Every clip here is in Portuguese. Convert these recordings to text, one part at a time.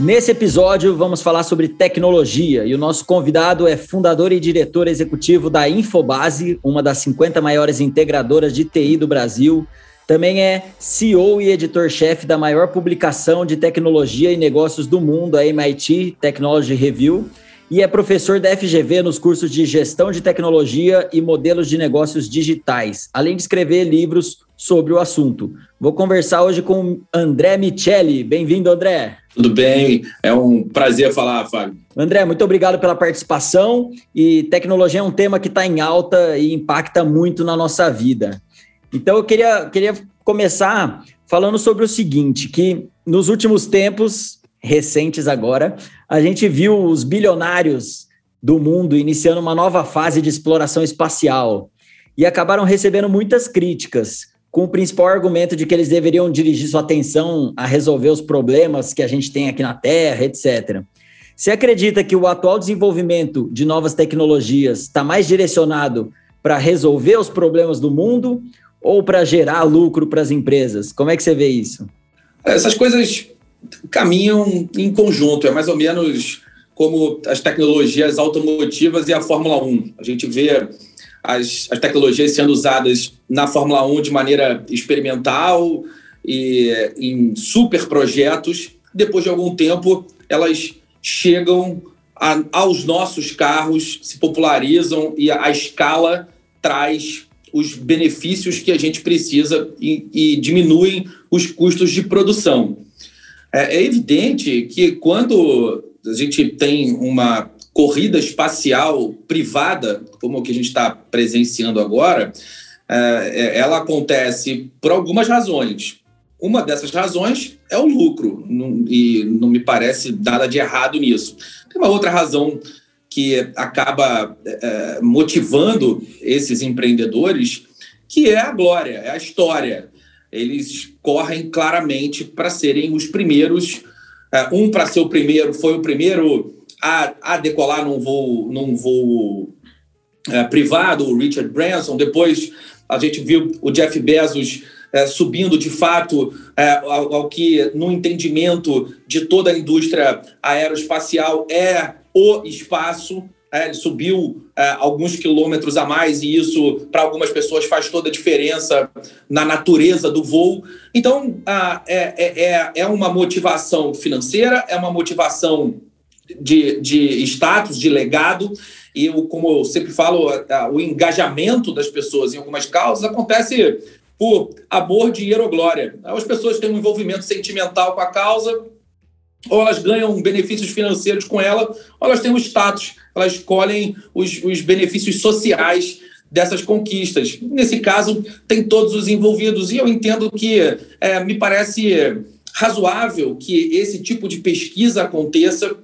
Nesse episódio, vamos falar sobre tecnologia e o nosso convidado é fundador e diretor executivo da Infobase, uma das 50 maiores integradoras de TI do Brasil. Também é CEO e editor-chefe da maior publicação de tecnologia e negócios do mundo, a MIT Technology Review, e é professor da FGV nos cursos de gestão de tecnologia e modelos de negócios digitais, além de escrever livros sobre o assunto. Vou conversar hoje com André Michelli. Bem-vindo, André. Tudo bem, é um prazer falar, Fábio. André, muito obrigado pela participação. E tecnologia é um tema que está em alta e impacta muito na nossa vida. Então eu queria, queria começar falando sobre o seguinte: que nos últimos tempos, recentes agora, a gente viu os bilionários do mundo iniciando uma nova fase de exploração espacial e acabaram recebendo muitas críticas com o principal argumento de que eles deveriam dirigir sua atenção a resolver os problemas que a gente tem aqui na Terra, etc. Você acredita que o atual desenvolvimento de novas tecnologias está mais direcionado para resolver os problemas do mundo ou para gerar lucro para as empresas? Como é que você vê isso? Essas coisas caminham em conjunto, é mais ou menos como as tecnologias automotivas e a Fórmula 1. A gente vê as, as tecnologias sendo usadas na Fórmula 1 de maneira experimental e em super projetos. Depois de algum tempo, elas chegam a, aos nossos carros, se popularizam e a, a, escala traz os benefícios que a gente precisa e, e diminuem os custos de produção. É, é evidente que quando a gente tem uma corrida espacial privada, como o que a gente está presenciando agora, é, é, ela acontece por algumas razões. Uma dessas razões é o lucro, e não me parece nada de errado nisso. Tem uma outra razão que acaba é, motivando esses empreendedores, que é a glória, é a história. Eles correm claramente para serem os primeiros. um para ser o primeiro foi o primeiro a, a decolar num voo, num voo é, privado, o Richard Branson. Depois a gente viu o Jeff Bezos é, subindo de fato é, ao, ao, que, no entendimento de toda a indústria aeroespacial, é o espaço. É, ele subiu é, alguns quilômetros a mais e isso, para algumas pessoas, faz toda a diferença na natureza do voo. Então, é, é, é, é uma motivação financeira, é uma motivação de, de status, de legado, e eu, como eu sempre falo, o engajamento das pessoas em algumas causas acontece por amor, dinheiro ou glória. As pessoas têm um envolvimento sentimental com a causa, ou elas ganham benefícios financeiros com ela, ou elas têm um status, elas escolhem os, os benefícios sociais dessas conquistas. Nesse caso, tem todos os envolvidos, e eu entendo que é, me parece razoável que esse tipo de pesquisa aconteça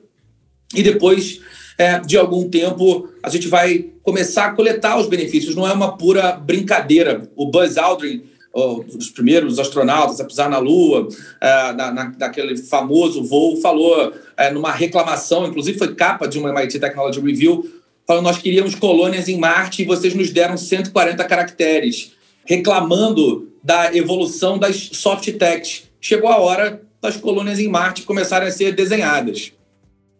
e depois é, de algum tempo a gente vai começar a coletar os benefícios. Não é uma pura brincadeira. O Buzz Aldrin, um dos primeiros astronautas a pisar na Lua, é, na, na, naquele famoso voo, falou é, numa reclamação, inclusive foi capa de uma MIT Technology Review, falando nós queríamos colônias em Marte e vocês nos deram 140 caracteres, reclamando da evolução das soft techs. Chegou a hora das colônias em Marte começarem a ser desenhadas.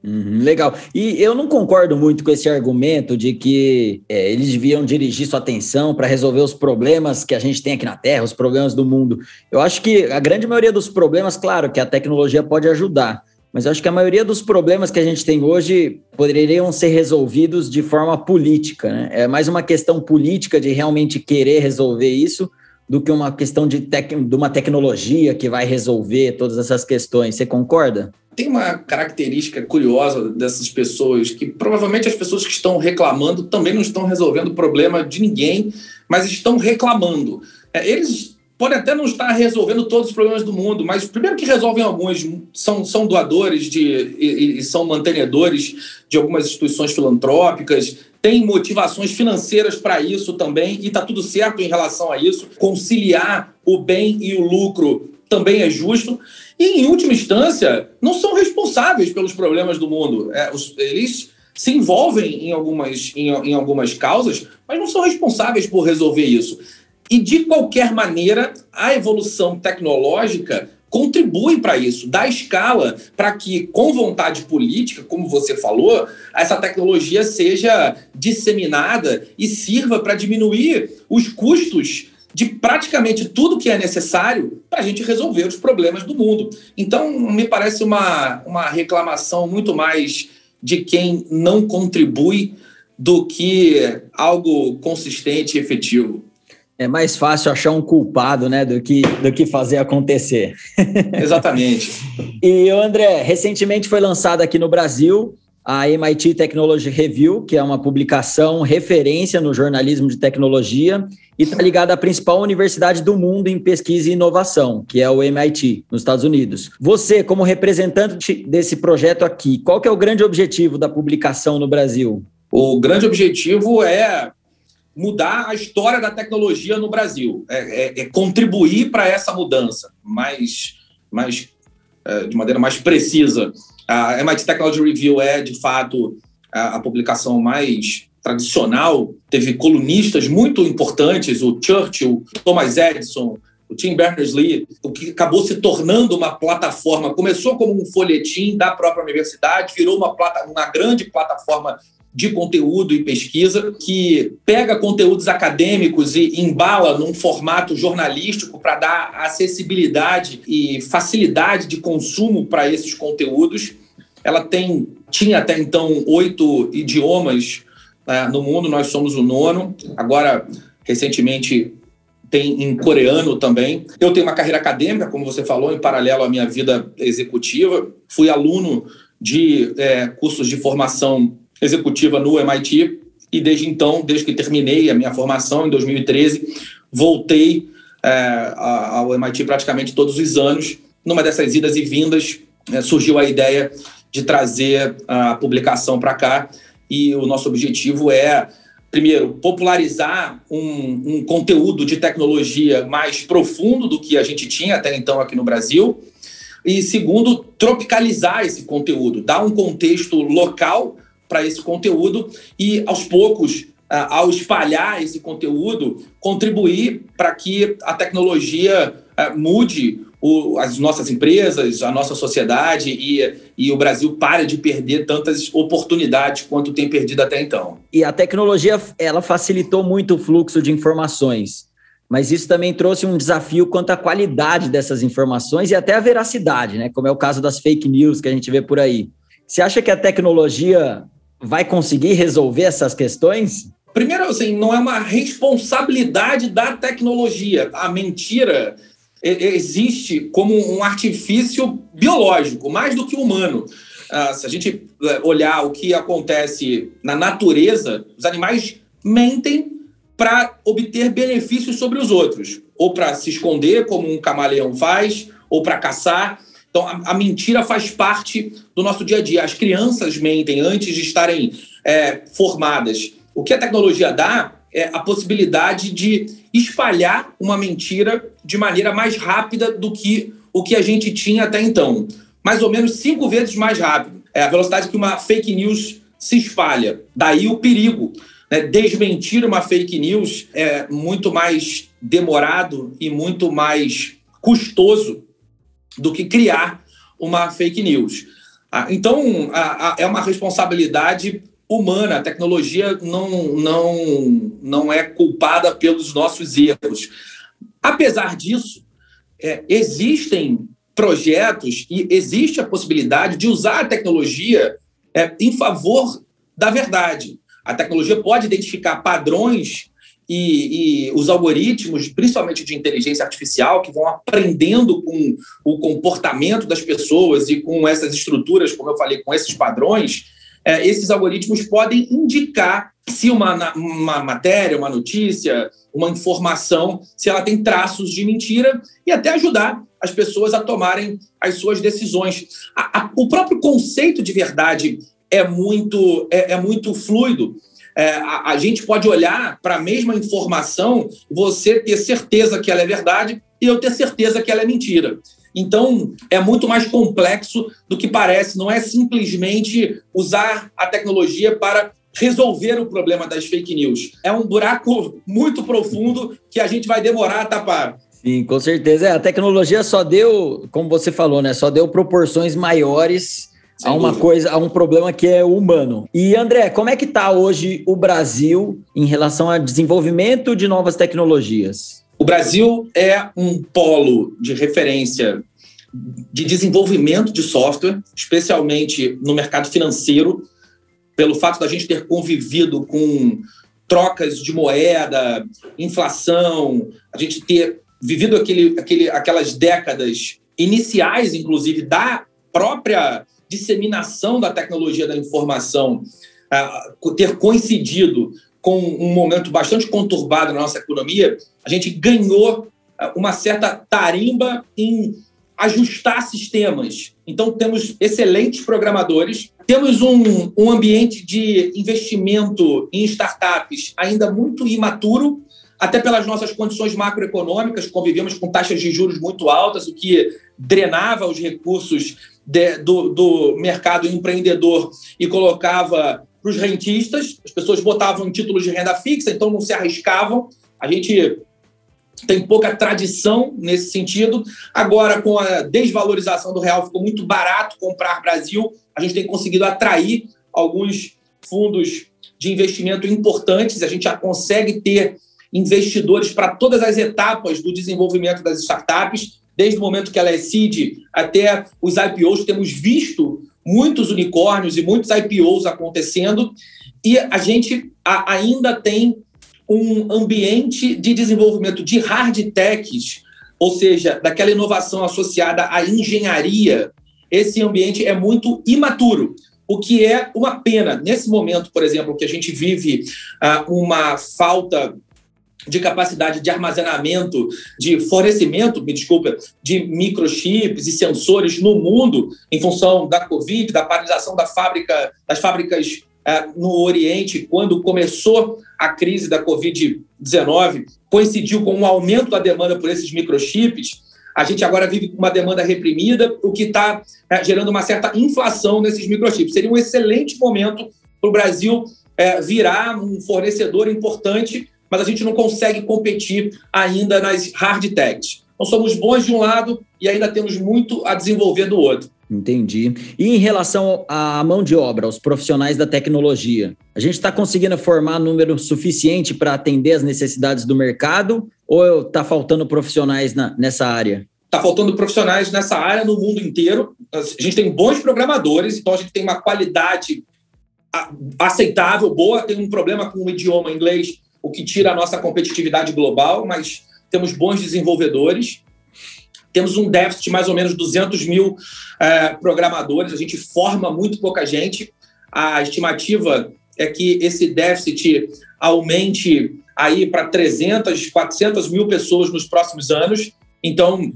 Uhum, legal. E eu não concordo muito com esse argumento de que é, eles deviam dirigir sua atenção para resolver os problemas que a gente tem aqui na Terra, os problemas do mundo. Eu acho que a grande maioria dos problemas, claro, que a tecnologia pode ajudar, mas eu acho que a maioria dos problemas que a gente tem hoje poderiam ser resolvidos de forma política. Né? É mais uma questão política de realmente querer resolver isso do que uma questão de, tec de uma tecnologia que vai resolver todas essas questões. Você concorda? Tem uma característica curiosa dessas pessoas que provavelmente as pessoas que estão reclamando também não estão resolvendo o problema de ninguém, mas estão reclamando. É, eles podem até não estar resolvendo todos os problemas do mundo, mas primeiro que resolvem alguns, são, são doadores de, e, e são mantenedores de algumas instituições filantrópicas, têm motivações financeiras para isso também, e está tudo certo em relação a isso. Conciliar o bem e o lucro também é justo. E, em última instância, não são responsáveis pelos problemas do mundo. É, os, eles se envolvem em algumas, em, em algumas causas, mas não são responsáveis por resolver isso. E, de qualquer maneira, a evolução tecnológica contribui para isso, dá escala para que, com vontade política, como você falou, essa tecnologia seja disseminada e sirva para diminuir os custos de praticamente tudo que é necessário para a gente resolver os problemas do mundo. Então, me parece uma, uma reclamação muito mais de quem não contribui do que algo consistente e efetivo. É mais fácil achar um culpado, né, do que, do que fazer acontecer. Exatamente. e, André, recentemente foi lançada aqui no Brasil a MIT Technology Review, que é uma publicação referência no jornalismo de tecnologia e está ligada à principal universidade do mundo em pesquisa e inovação, que é o MIT, nos Estados Unidos. Você, como representante desse projeto aqui, qual que é o grande objetivo da publicação no Brasil? O grande objetivo é mudar a história da tecnologia no Brasil, é, é, é contribuir para essa mudança, mais, mais é, de maneira mais precisa. A MIT Technology Review é, de fato, a, a publicação mais tradicional. Teve colunistas muito importantes, o Churchill, Thomas Edison, o Tim Berners-Lee, o que acabou se tornando uma plataforma. Começou como um folhetim da própria universidade, virou uma, plata, uma grande plataforma de conteúdo e pesquisa, que pega conteúdos acadêmicos e embala num formato jornalístico para dar acessibilidade e facilidade de consumo para esses conteúdos. Ela tem tinha até então oito idiomas uh, no mundo, nós somos o nono. Agora, recentemente, tem em coreano também. Eu tenho uma carreira acadêmica, como você falou, em paralelo à minha vida executiva. Fui aluno de é, cursos de formação executiva no MIT e desde então, desde que terminei a minha formação em 2013, voltei é, ao MIT praticamente todos os anos. Numa dessas idas e vindas, é, surgiu a ideia de trazer a publicação para cá e o nosso objetivo é, primeiro, popularizar um, um conteúdo de tecnologia mais profundo do que a gente tinha até então aqui no Brasil. E segundo, tropicalizar esse conteúdo, dar um contexto local para esse conteúdo e, aos poucos, ao espalhar esse conteúdo, contribuir para que a tecnologia mude as nossas empresas, a nossa sociedade e, e o Brasil pare de perder tantas oportunidades quanto tem perdido até então. E a tecnologia ela facilitou muito o fluxo de informações, mas isso também trouxe um desafio quanto à qualidade dessas informações e até a veracidade, né? Como é o caso das fake news que a gente vê por aí. Você acha que a tecnologia vai conseguir resolver essas questões? Primeiro, assim, não é uma responsabilidade da tecnologia. A mentira existe como um artifício biológico, mais do que humano. Ah, se a gente é, olhar o que acontece na natureza, os animais mentem para obter benefícios sobre os outros, ou para se esconder, como um camaleão faz, ou para caçar. Então, a, a, mentira faz parte do nosso dia a dia. As crianças mentem antes de estarem é, formadas. O que a tecnologia dá é a possibilidade de espalhar uma mentira de maneira mais rápida do que o que a gente tinha até então. Mais ou menos cinco vezes mais rápido. É a velocidade que uma fake news se espalha. Daí o perigo. Né? Desmentir uma fake news é muito mais demorado e muito mais custoso do que criar uma fake news. Ah, então, é uma responsabilidade humana. A tecnologia não, não, não é culpada pelos nossos erros. Apesar disso, é, existem projetos e existe a possibilidade de usar a tecnologia é, em favor da verdade. A tecnologia pode identificar padrões e, e, os algoritmos, principalmente de inteligência artificial, que vão aprendendo com o comportamento das pessoas e com essas estruturas, como eu falei, com esses padrões, é, esses algoritmos podem indicar se uma, uma matéria, uma notícia, uma informação, se ela tem traços de mentira e até ajudar as pessoas a tomarem as suas decisões. A, a, o próprio conceito de verdade é muito, é, é muito fluido. É, a, a, gente pode olhar para a mesma informação, você ter certeza que ela é verdade e eu ter certeza que ela é mentira. Então, é muito mais complexo do que parece. Não é simplesmente usar a tecnologia para resolver o problema das fake news. É um buraco muito profundo que a gente vai demorar a tapar. Sim, com certeza. É, a tecnologia só deu, como você falou, né? Só deu proporções maiores Sem a uma dúvida. coisa, a um problema que é humano. E André, como é que está hoje o Brasil em relação ao desenvolvimento de novas tecnologias? O Brasil é um polo de referência de desenvolvimento de software, especialmente no mercado financeiro, pelo fato da gente ter convivido com trocas de moeda, inflação, a gente ter vivido aquele, aquele, aquelas décadas iniciais, inclusive, da própria disseminação da tecnologia da informação, uh, ter coincidido com um momento bastante conturbado na nossa economia, a gente ganhou ah, uma certa tarimba em ajustar sistemas. Então, temos excelentes programadores, temos um, um ambiente de investimento em startups ainda muito imaturo, até pelas nossas condições macroeconômicas, convivemos com taxas de juros muito altas, o que drenava os recursos de, do, do mercado empreendedor e colocava para os rentistas, as pessoas botavam títulos de renda fixa, então não se arriscavam. A gente tem pouca tradição nesse sentido. Agora, com a desvalorização do real, ficou muito barato comprar Brasil. A gente tem conseguido atrair alguns fundos de investimento importantes. A gente já consegue ter investidores para todas as etapas do desenvolvimento das startups, desde o momento que ela é seed até os IPOs. Temos visto muitos unicórnios e muitos IPOs acontecendo. E a gente ainda tem um ambiente de desenvolvimento de hard techs, ou seja, daquela inovação associada à engenharia, esse ambiente é muito imaturo, o que é uma pena. Nesse momento, por exemplo, que a gente vive uh, uma falta de capacidade de armazenamento, de fornecimento, me desculpa, de microchips e sensores no mundo, em função da Covid, da paralisação da fábrica, das fábricas é, no Oriente, quando começou a crise da Covid-19, coincidiu com um aumento da demanda por esses microchips. A gente agora vive com uma demanda reprimida, o que está é, gerando uma certa inflação nesses microchips. Seria um excelente momento para o Brasil é, virar um fornecedor importante, mas a gente não consegue competir ainda nas hard techs. Então, somos bons de um lado e ainda temos muito a desenvolver do outro. Entendi. E em relação à mão de obra, aos profissionais da tecnologia, a gente está conseguindo formar número suficiente para atender as necessidades do mercado ou está faltando profissionais na, nessa área? Está faltando profissionais nessa área no mundo inteiro. A gente tem bons programadores, então a gente tem uma qualidade aceitável, boa. Tem um problema com o idioma inglês, o que tira a nossa competitividade global, mas temos bons desenvolvedores temos um déficit de mais ou menos 200 mil é, programadores, a gente forma muito pouca gente. A estimativa é que esse déficit aumente aí para 300, 400 mil pessoas nos próximos anos. Então,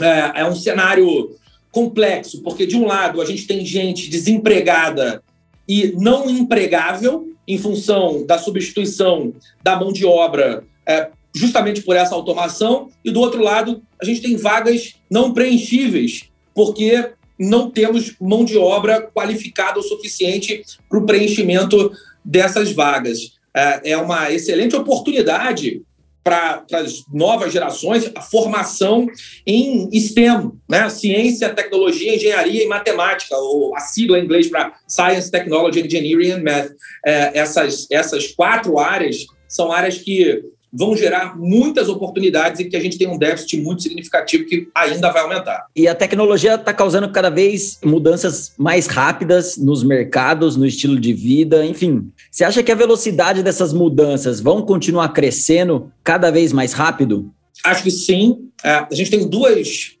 é, é um cenário complexo, porque de um lado a gente tem gente desempregada e não empregável em função da substituição da mão de obra é, justamente por essa automação, e do outro lado, a gente tem vagas não preenchíveis, porque não temos mão de obra qualificada o suficiente para o preenchimento dessas vagas. É, é uma excelente oportunidade para as novas gerações a formação em STEM, né? ciência, tecnologia, engenharia e matemática, ou a sigla em inglês para Science, Technology, Engineering and Math. É, essas, essas quatro áreas são áreas que vão gerar muitas oportunidades e que a gente tem um déficit muito significativo que ainda vai aumentar. E a tecnologia está causando cada vez mudanças mais rápidas nos mercados, no estilo de vida, enfim. Você acha que a velocidade dessas mudanças vão continuar crescendo cada vez mais rápido? Acho que sim. É, a gente tem duas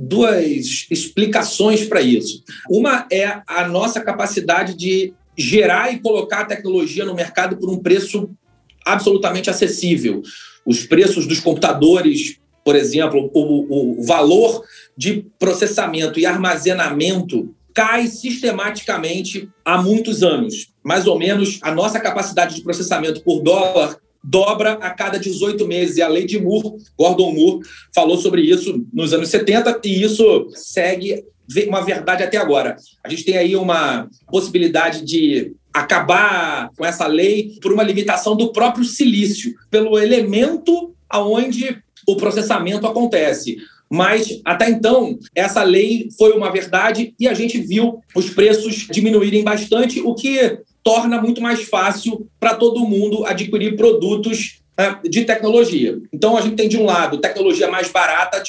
duas explicações para isso. Uma é a nossa capacidade de gerar e colocar a tecnologia no mercado por um preço absolutamente acessível. Os preços dos computadores, por exemplo, o, o valor de processamento e armazenamento cai sistematicamente há muitos anos. Mais ou menos a nossa capacidade de processamento por dólar dobra a cada 18 meses. E a lei de Moore, Gordon Moore, falou sobre isso nos anos 70 e isso segue uma verdade até agora. A gente tem aí uma possibilidade de acabar com essa lei por uma limitação do próprio silício, pelo elemento aonde o processamento acontece. Mas até então, essa lei foi uma verdade e a gente viu os preços diminuírem bastante, o que torna muito mais fácil para todo mundo adquirir produtos né, de tecnologia. Então, a gente tem, de um lado, tecnologia mais barata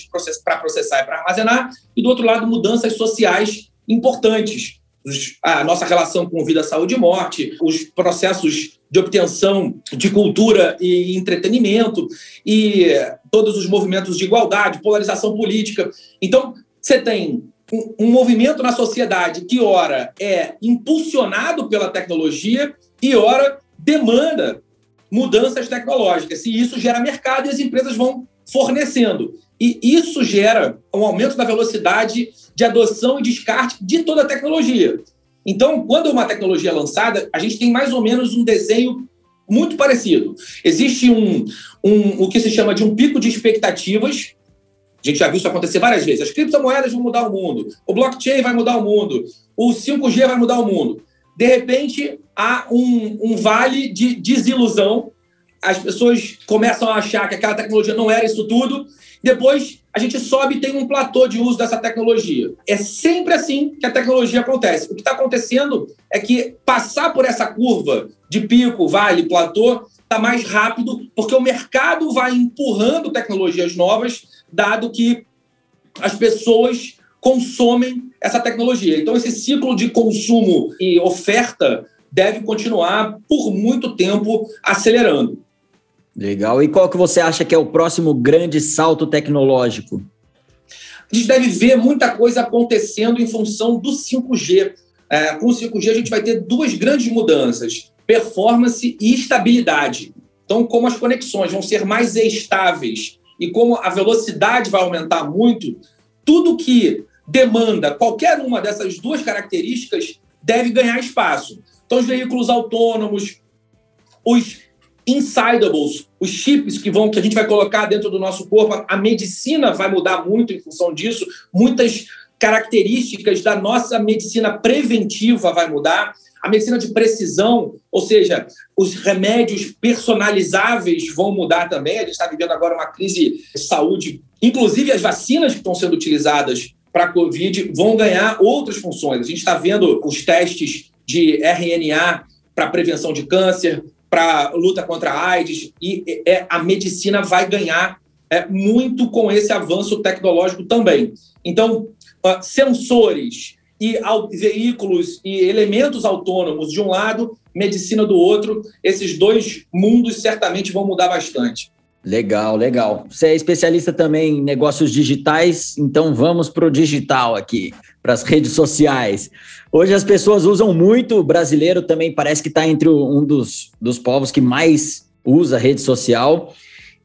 para processar e para armazenar, e do outro lado, mudanças sociais importantes. A nossa relação com vida, saúde e morte, os processos de obtenção de cultura e entretenimento, e todos os movimentos de igualdade, polarização política. Então, você tem um, um movimento na sociedade que, ora, é impulsionado pela tecnologia e, ora, demanda mudanças tecnológicas. E isso gera mercado e as empresas vão fornecendo. E isso gera um aumento da velocidade de adoção e descarte de toda a tecnologia. Então, quando uma tecnologia é lançada, a gente tem mais ou menos um desenho muito parecido. Existe um, um o que se chama de um pico de expectativas a gente já viu isso acontecer várias vezes. As criptomoedas vão mudar o mundo, o blockchain vai mudar o mundo, o 5G vai mudar o mundo. De repente, há um, um vale de desilusão. As pessoas começam a achar que aquela tecnologia não era isso tudo. Depois, a gente sobe e tem um platô de uso dessa tecnologia. É sempre assim que a tecnologia acontece. O que está acontecendo é que passar por essa curva de pico, vale, platô, está mais rápido, porque o mercado vai empurrando tecnologias novas dado que as pessoas consomem essa tecnologia. Então, esse ciclo de consumo e oferta deve continuar por muito tempo acelerando. Legal. E qual que você acha que é o próximo grande salto tecnológico? A gente deve ver muita coisa acontecendo em função do 5G. É, com o 5G, a gente vai ter duas grandes mudanças: performance e estabilidade. Então, como as conexões vão ser mais estáveis e como a velocidade vai aumentar muito, tudo que demanda qualquer uma dessas duas características deve ganhar espaço. Então, os veículos autônomos, os insidables, os chips que vão que a gente vai colocar dentro do nosso corpo, a medicina vai mudar muito em função disso, muitas características da nossa medicina preventiva vai mudar a medicina de precisão, ou seja, os remédios personalizáveis vão mudar também. A gente está vivendo agora uma crise de saúde, inclusive as vacinas que estão sendo utilizadas para a Covid vão ganhar outras funções. A gente está vendo os testes de RNA para prevenção de câncer, para luta contra a AIDS, e é, a medicina vai ganhar é, muito com esse avanço tecnológico também. Então, uh, sensores, e veículos e elementos autônomos de um lado, medicina do outro, esses dois mundos certamente vão mudar bastante. Legal, legal. Você é especialista também em negócios digitais, então vamos para o digital aqui, para as redes sociais. Hoje as pessoas usam muito, o brasileiro também parece que está entre um dos, dos povos que mais usa rede social.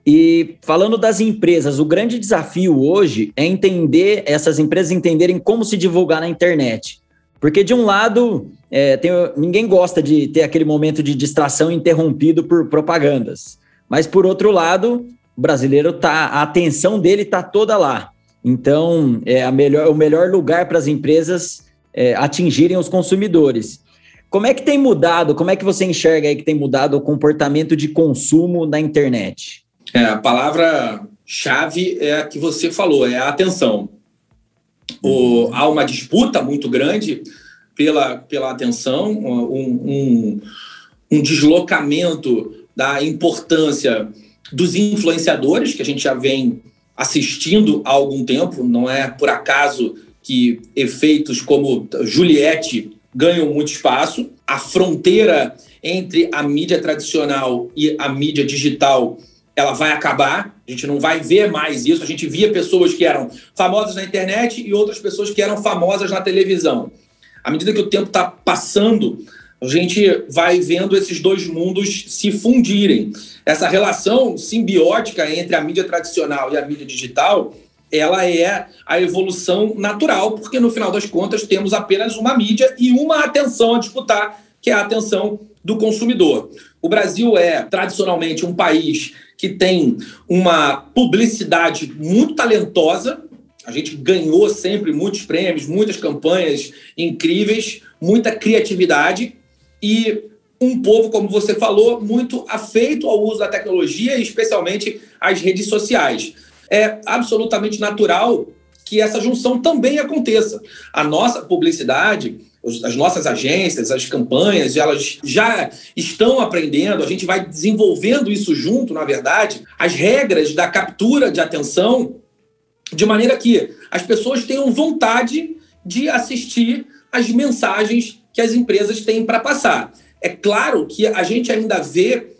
E falando das empresas, o grande desafio hoje é entender essas empresas entenderem como se divulgar na internet. Porque, de um lado, é, tem, ninguém gosta de ter aquele momento de distração interrompido por propagandas. Mas, por outro lado, o brasileiro tá, a atenção dele está toda lá. Então, é melhor, o melhor lugar para as empresas é, atingirem os consumidores. Como é que tem mudado? Como é que você enxerga aí que tem mudado o comportamento de consumo na internet? É, a palavra-chave é a que você falou, é a atenção. O, há uma disputa muito grande pela, pela atenção, um, um, um deslocamento da importância dos influenciadores, que a gente já vem assistindo há algum tempo, não é por acaso que efeitos como Juliette ganham muito espaço. A fronteira entre a mídia tradicional e a mídia digital ela vai acabar. A gente não vai ver mais isso. A gente via pessoas que eram famosas na internet e outras pessoas que eram famosas na televisão. À medida que o tempo está passando, a gente vai vendo esses dois mundos se fundirem. Essa relação simbiótica entre a mídia tradicional e a mídia digital, ela é a evolução natural, porque no final das contas temos apenas uma mídia e uma atenção a disputar, que é a atenção do consumidor. O Brasil é tradicionalmente um país que tem uma publicidade muito talentosa. A gente ganhou sempre muitos prêmios, muitas campanhas incríveis, muita criatividade e um povo, como você falou, muito afeito ao uso da tecnologia, especialmente as redes sociais. É absolutamente natural que essa junção também aconteça. A nossa publicidade as nossas agências, as campanhas, elas já estão aprendendo, a gente vai desenvolvendo isso junto, na verdade, as regras da captura de atenção, de maneira que as pessoas tenham vontade de assistir as mensagens que as empresas têm para passar. É claro que a gente ainda vê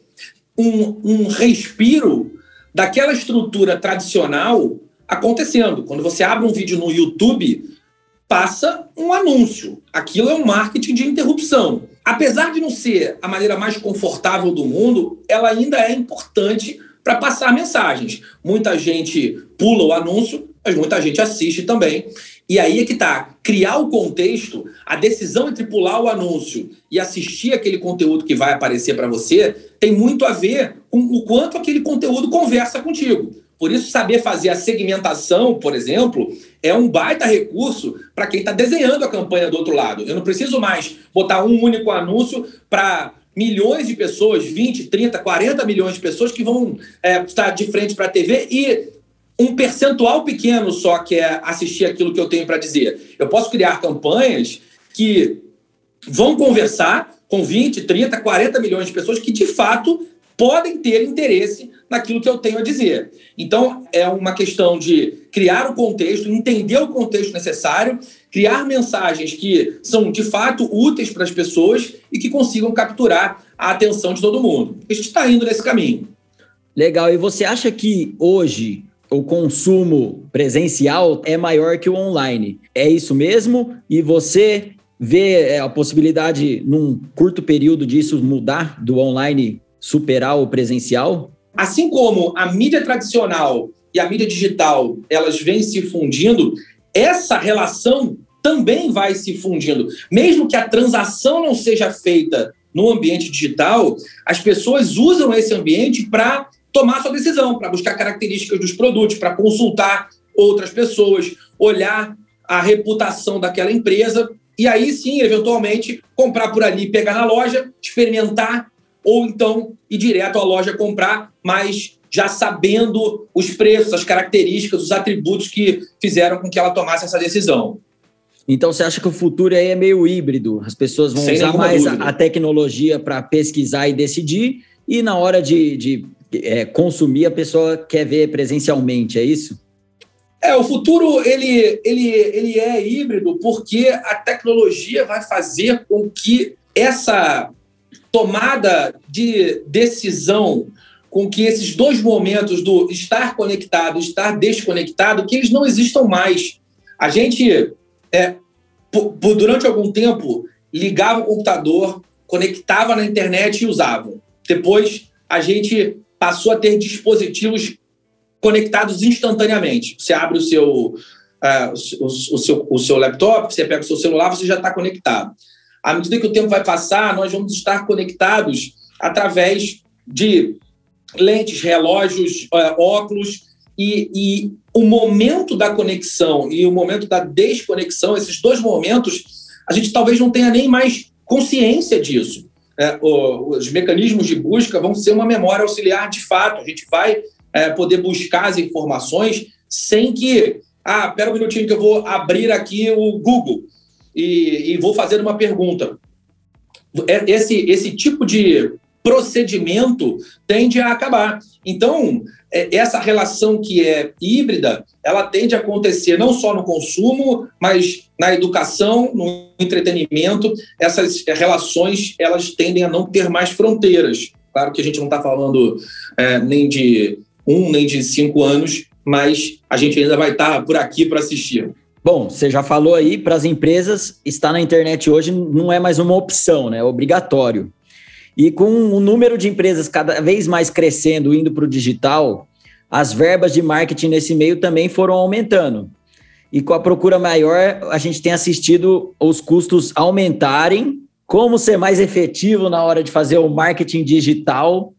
um, um respiro daquela estrutura tradicional acontecendo. Quando você abre um vídeo no YouTube, passa um anúncio. Aquilo é um marketing de interrupção. Apesar de não ser a maneira mais confortável do mundo, ela ainda é importante para passar mensagens. Muita gente pula o anúncio, mas muita gente assiste também. E aí é que tá, criar o contexto, a decisão entre pular o anúncio e assistir aquele conteúdo que vai aparecer para você, tem muito a ver com o quanto aquele conteúdo conversa contigo. Por isso, saber fazer a segmentação, por exemplo, é um baita recurso para quem está desenhando a campanha do outro lado. Eu não preciso mais botar um único anúncio para milhões de pessoas, 20, 30, 40 milhões de pessoas que vão é, estar de frente para a TV e um percentual pequeno só quer assistir aquilo que eu tenho para dizer. Eu posso criar campanhas que vão conversar com 20, 30, 40 milhões de pessoas que de fato podem ter interesse naquilo que eu tenho a dizer. Então, é uma questão de criar o contexto, entender o contexto necessário, criar mensagens que são de fato úteis para as pessoas e que consigam capturar a atenção de todo mundo. A gente está indo nesse caminho. Legal. E você acha que hoje o consumo presencial é maior que o online? É isso mesmo? E você vê é, a possibilidade, num curto período, disso mudar do online superar o presencial? Assim como a mídia tradicional e a mídia digital elas vêm se fundindo, essa relação também vai se fundindo. Mesmo que a transação não seja feita no ambiente digital, as pessoas usam esse ambiente para tomar sua decisão, para buscar características dos produtos, para consultar outras pessoas, olhar a reputação daquela empresa e aí sim, eventualmente, comprar por ali, pegar na loja, experimentar ou então ir direto à loja comprar, mas já sabendo os preços, as características, os atributos que fizeram com que ela tomasse essa decisão. Então você acha que o futuro aí é meio híbrido? As pessoas vão Sem usar mais a, a, tecnologia para pesquisar e decidir, e na hora de, de é, consumir a pessoa quer ver presencialmente, é isso? É, o futuro ele, ele, ele é híbrido porque a tecnologia vai fazer com que essa tomada de decisão com que esses dois momentos do estar conectado estar desconectado, que eles não existam mais. A gente, é, durante algum tempo, ligava o computador, conectava na internet e usava. Depois, a gente passou a ter dispositivos conectados instantaneamente. Você abre o seu, uh, o, o, seu, o seu laptop, você pega o seu celular, você já está conectado à medida que o tempo vai passar, nós vamos estar conectados através de lentes, relógios, é, óculos, e, e, o momento da conexão e o momento da desconexão, esses dois momentos, a gente talvez não tenha nem mais consciência disso. É, os mecanismos de busca vão ser uma memória auxiliar de fato. A gente vai é, poder buscar as informações sem que. Ah, espera um minutinho que eu vou abrir aqui o Google e, e vou fazer uma pergunta. É, esse, esse tipo de procedimento tende a acabar. Então, é, essa relação que é híbrida, ela tende a acontecer não só no consumo, mas na educação, no entretenimento. Essas relações, elas tendem a não ter mais fronteiras. Claro que a gente não está falando é, nem de um nem de cinco anos, mas a gente ainda vai estar por aqui para assistir. Bom, você já falou aí, para as empresas, estar na internet hoje não é mais uma opção, né? É obrigatório. E com o número de empresas cada vez mais crescendo, indo para o digital, as verbas de marketing nesse meio também foram aumentando. E com a procura maior, a gente tem assistido os custos aumentarem. Como ser mais efetivo na hora de fazer o marketing digital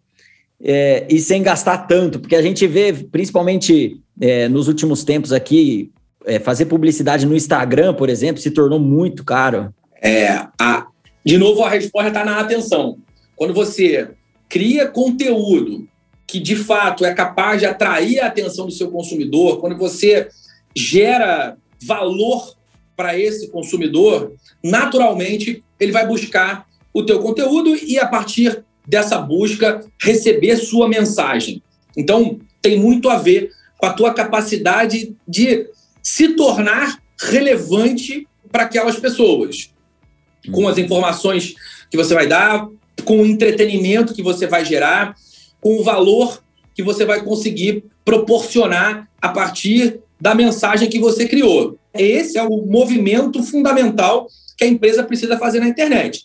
é, e sem gastar tanto? Porque a gente vê, principalmente é, nos últimos tempos aqui, é, fazer publicidade no Instagram, por exemplo, se tornou muito caro. É, a, de novo, a resposta está na atenção. Quando você cria conteúdo que de fato é capaz de atrair a atenção do seu consumidor, quando você gera valor para esse consumidor, naturalmente ele vai buscar o teu conteúdo e a partir dessa busca receber sua mensagem. Então, tem muito a ver com a tua capacidade de se tornar relevante para aquelas pessoas, com as informações que você vai dar, com o entretenimento que você vai gerar, com o valor que você vai conseguir proporcionar a partir da mensagem que você criou. Esse é o movimento fundamental que a empresa precisa fazer na internet,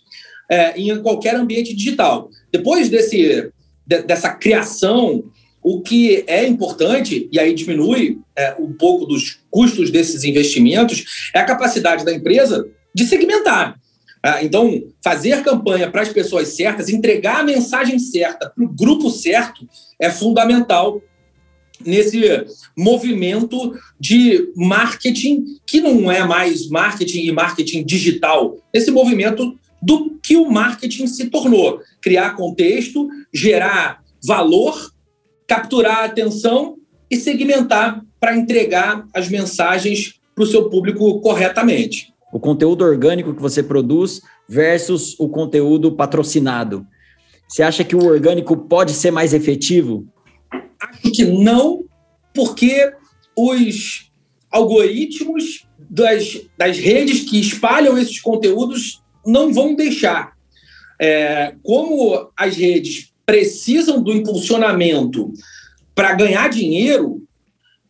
é, em qualquer ambiente digital. Depois desse, de, dessa criação, o que é importante, e aí diminui é, um pouco dos custos desses investimentos, é a capacidade da empresa de segmentar. Ah, então, fazer campanha para as pessoas certas, entregar a mensagem certa para o grupo certo é fundamental nesse movimento de marketing que não é mais marketing e marketing digital, esse movimento do que o marketing se tornou, criar contexto, gerar valor, capturar a atenção e segmentar para entregar as mensagens para o seu público corretamente o conteúdo orgânico que você produz versus o conteúdo patrocinado. Você acha que o orgânico pode ser mais efetivo? Acho que não, porque os algoritmos das, das redes que espalham esses conteúdos não vão deixar. É, como as redes precisam do impulsionamento para ganhar dinheiro,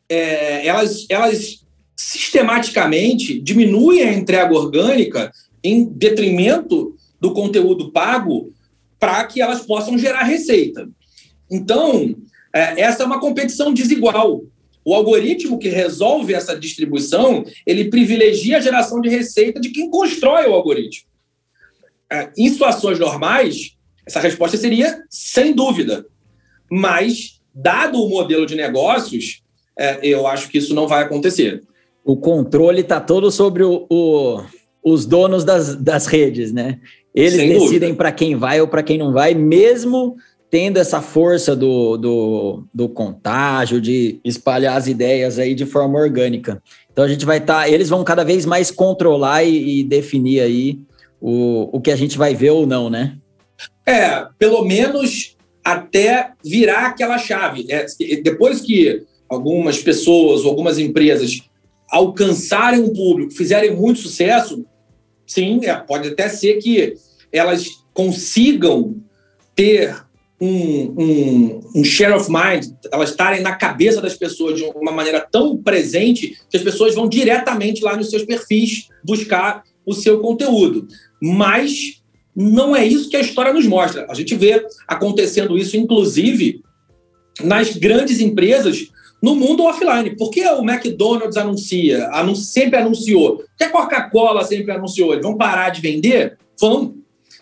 é, elas, elas sistematicamente diminuem a entrega orgânica em detrimento do conteúdo pago para que elas possam gerar receita. Então, é, essa é uma competição desigual. O algoritmo que resolve essa distribuição, ele privilegia a geração de receita de quem constrói o algoritmo. É, em situações normais, essa resposta seria sem dúvida. Mas, dado o modelo de negócios, é, eu acho que isso não vai acontecer o controle está todo sobre o, o, os donos das, das redes, né? Eles Sem decidem para quem vai ou para quem não vai, mesmo tendo essa força do, do, do, contágio, de espalhar as ideias aí de forma orgânica. Então a gente vai estar, tá, eles vão cada vez mais controlar e, e, definir aí o, o que a gente vai ver ou não, né? É, pelo menos até virar aquela chave. É, depois que algumas pessoas ou algumas empresas alcançarem um público, fizerem muito sucesso, sim, é, pode até ser que elas consigam ter um, um, um, share of mind, elas estarem na cabeça das pessoas de uma maneira tão presente que as pessoas vão diretamente lá nos seus perfis buscar o seu conteúdo. Mas não é isso que a história nos mostra. A gente vê acontecendo isso, inclusive, nas grandes empresas no mundo offline. Por que o McDonald's anuncia, anun sempre anunciou? Por que a Coca-Cola sempre anunciou? Eles vão parar de vender? Vão.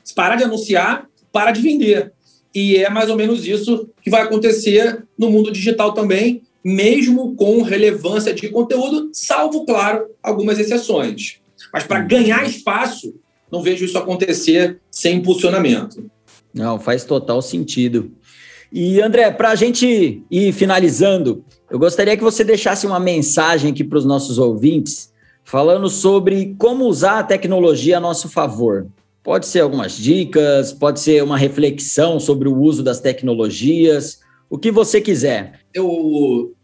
Se parar de anunciar, para de vender. E é mais ou menos isso que vai acontecer no mundo digital também, mesmo com relevância de conteúdo, salvo, claro, algumas exceções. Mas para ganhar espaço, não vejo isso acontecer sem impulsionamento. Não, faz total sentido. E André, para a gente ir finalizando, eu gostaria que você deixasse uma mensagem aqui para os nossos ouvintes, falando sobre como usar a tecnologia a nosso favor. Pode ser algumas dicas, pode ser uma reflexão sobre o uso das tecnologias, o que você quiser. Eu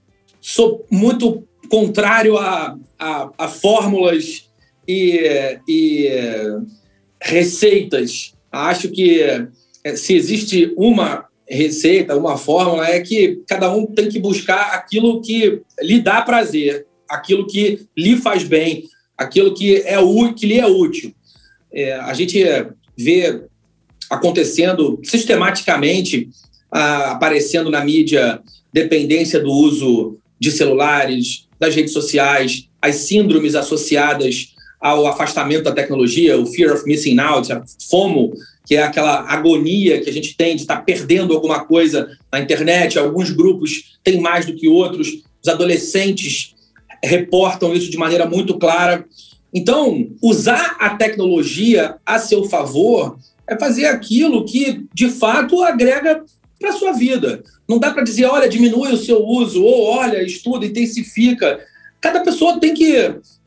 sou muito contrário a, a, a fórmulas e, e receitas. Acho que eh, se existe uma receita, uma fórmula, é que cada um tem que buscar aquilo que lhe dá prazer, aquilo que lhe faz bem, aquilo que, é, que lhe é útil. É, a gente vê acontecendo sistematicamente, ah, aparecendo na mídia, dependência do uso de celulares, das redes sociais, as síndromes associadas ao afastamento da tecnologia, o fear of missing out, a FOMO, que é aquela agonia que a gente tem de estar perdendo alguma coisa na internet. Alguns grupos têm mais do que outros. Os adolescentes reportam isso de maneira muito clara. Então, usar a tecnologia a seu favor é fazer aquilo que, de fato, agrega para a sua vida. Não dá para dizer, olha, diminui o seu uso, ou olha, estuda, intensifica. Cada pessoa tem que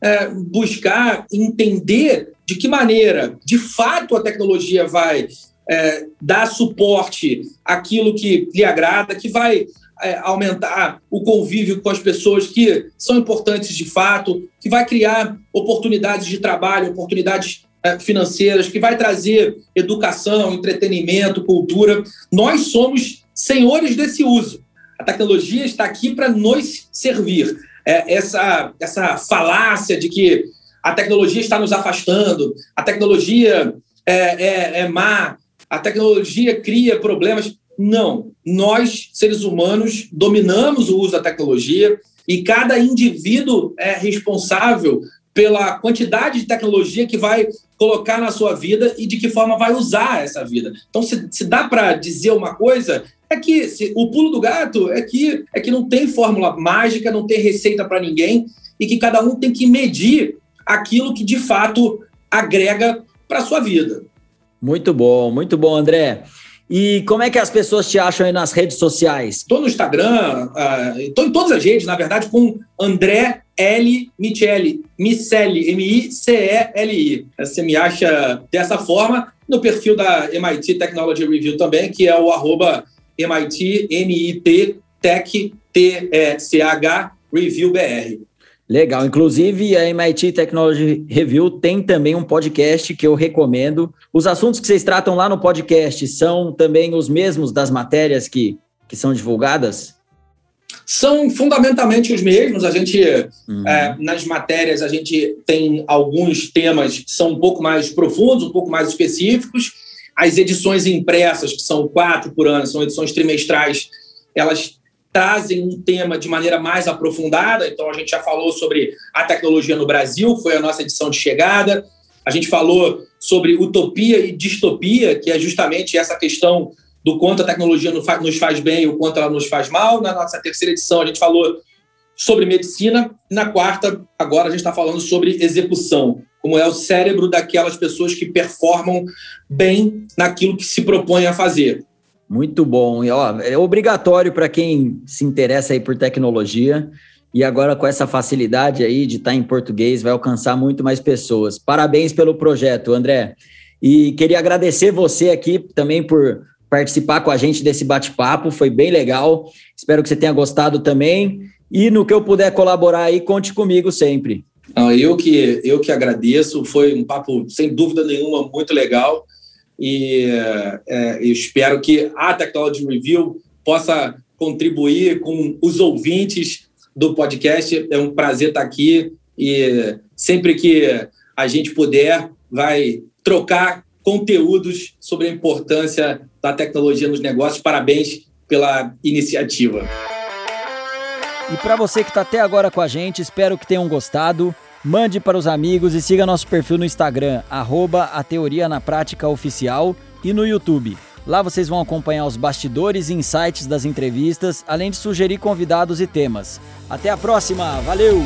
é, buscar entender de que maneira, de fato, a tecnologia vai é, dar suporte àquilo que lhe agrada, que vai é, aumentar o convívio com as pessoas que são importantes de fato, que vai criar oportunidades de trabalho, oportunidades é, financeiras, que vai trazer educação, entretenimento, cultura. Nós somos senhores desse uso. A tecnologia está aqui para nos servir. É, essa, essa falácia de que a tecnologia está nos afastando, a tecnologia é, é, é má, a tecnologia cria problemas. Não, nós, seres humanos, dominamos o uso da tecnologia e cada indivíduo é responsável pela quantidade de tecnologia que vai colocar na sua vida e de que forma vai usar essa vida. Então, se, se dá para dizer uma coisa, é que se, o pulo do gato é que, é que não tem fórmula mágica, não tem receita para ninguém e que cada um tem que medir aquilo que de fato agrega para a sua vida. Muito bom, muito bom, André. E como é que as pessoas te acham aí nas redes sociais? Estou no Instagram, estou uh, em todas as redes, na verdade, com André L. Micheli, Miceli, M-I-C-E-L-I. Você me acha dessa forma no perfil da MIT Technology Review também, que é o arroba MIT, M-I-T, Tech, T-E-C-H, Review BR. Legal. Inclusive, a MIT Technology Review tem também um podcast que eu recomendo. Os assuntos que vocês tratam lá no podcast são também os mesmos das matérias que, que são divulgadas? São fundamentalmente os mesmos. A gente, uhum. é, nas matérias, a gente tem alguns temas que são um pouco mais profundos, um pouco mais específicos. As edições impressas, que são quatro por ano, são edições trimestrais, elas trazem um tema de maneira mais aprofundada. Então, a gente já falou sobre a tecnologia no Brasil, foi a nossa edição de chegada. A gente falou sobre utopia e distopia, que é justamente essa questão do quanto a tecnologia nos faz bem e o quanto ela nos faz mal. Na nossa terceira edição, a gente falou sobre medicina. Na quarta, agora, a gente está falando sobre execução, como é o cérebro daquelas pessoas que performam bem naquilo que se propõem a fazer. Muito bom. E, ó, é obrigatório para quem se interessa aí por tecnologia. E agora, com essa facilidade aí de estar tá em português, vai alcançar muito mais pessoas. Parabéns pelo projeto, André. E queria agradecer você aqui também por participar com a gente desse bate-papo. Foi bem legal. Espero que você tenha gostado também. E no que eu puder colaborar aí, conte comigo sempre. Eu, que, eu que agradeço. Foi um papo, sem dúvida nenhuma, muito legal e é, eu espero que a Technology Review possa contribuir com os ouvintes do podcast. É um prazer estar aqui e sempre que a gente puder, vai trocar conteúdos sobre a importância da tecnologia nos negócios. Parabéns pela iniciativa. E para você que está até agora com a gente, espero que tenham gostado. Mande para os amigos e siga nosso perfil no Instagram, arroba a Teoria na Prática Oficial e no YouTube. Lá vocês vão acompanhar os bastidores e insights das entrevistas, além de sugerir convidados e temas. Até a próxima, valeu!